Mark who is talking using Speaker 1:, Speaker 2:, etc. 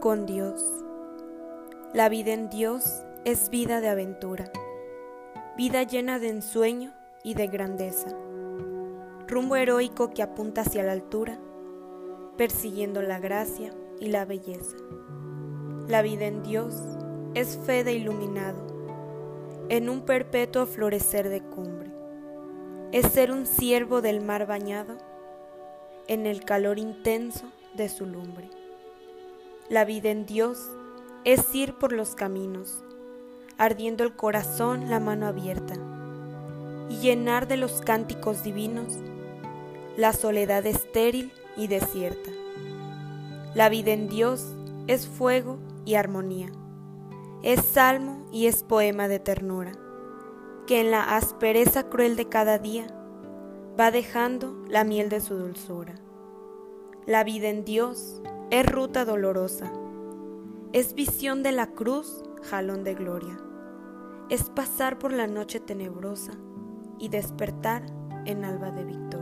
Speaker 1: con Dios. La vida en Dios es vida de aventura, vida llena de ensueño y de grandeza, rumbo heroico que apunta hacia la altura, persiguiendo la gracia y la belleza. La vida en Dios es fe de iluminado, en un perpetuo florecer de cumbre. Es ser un siervo del mar bañado, en el calor intenso de su lumbre. La vida en Dios es ir por los caminos, ardiendo el corazón la mano abierta, y llenar de los cánticos divinos la soledad estéril y desierta. La vida en Dios es fuego y armonía, es salmo y es poema de ternura, que en la aspereza cruel de cada día va dejando la miel de su dulzura. La vida en Dios es ruta dolorosa, es visión de la cruz, jalón de gloria, es pasar por la noche tenebrosa y despertar en alba de victoria.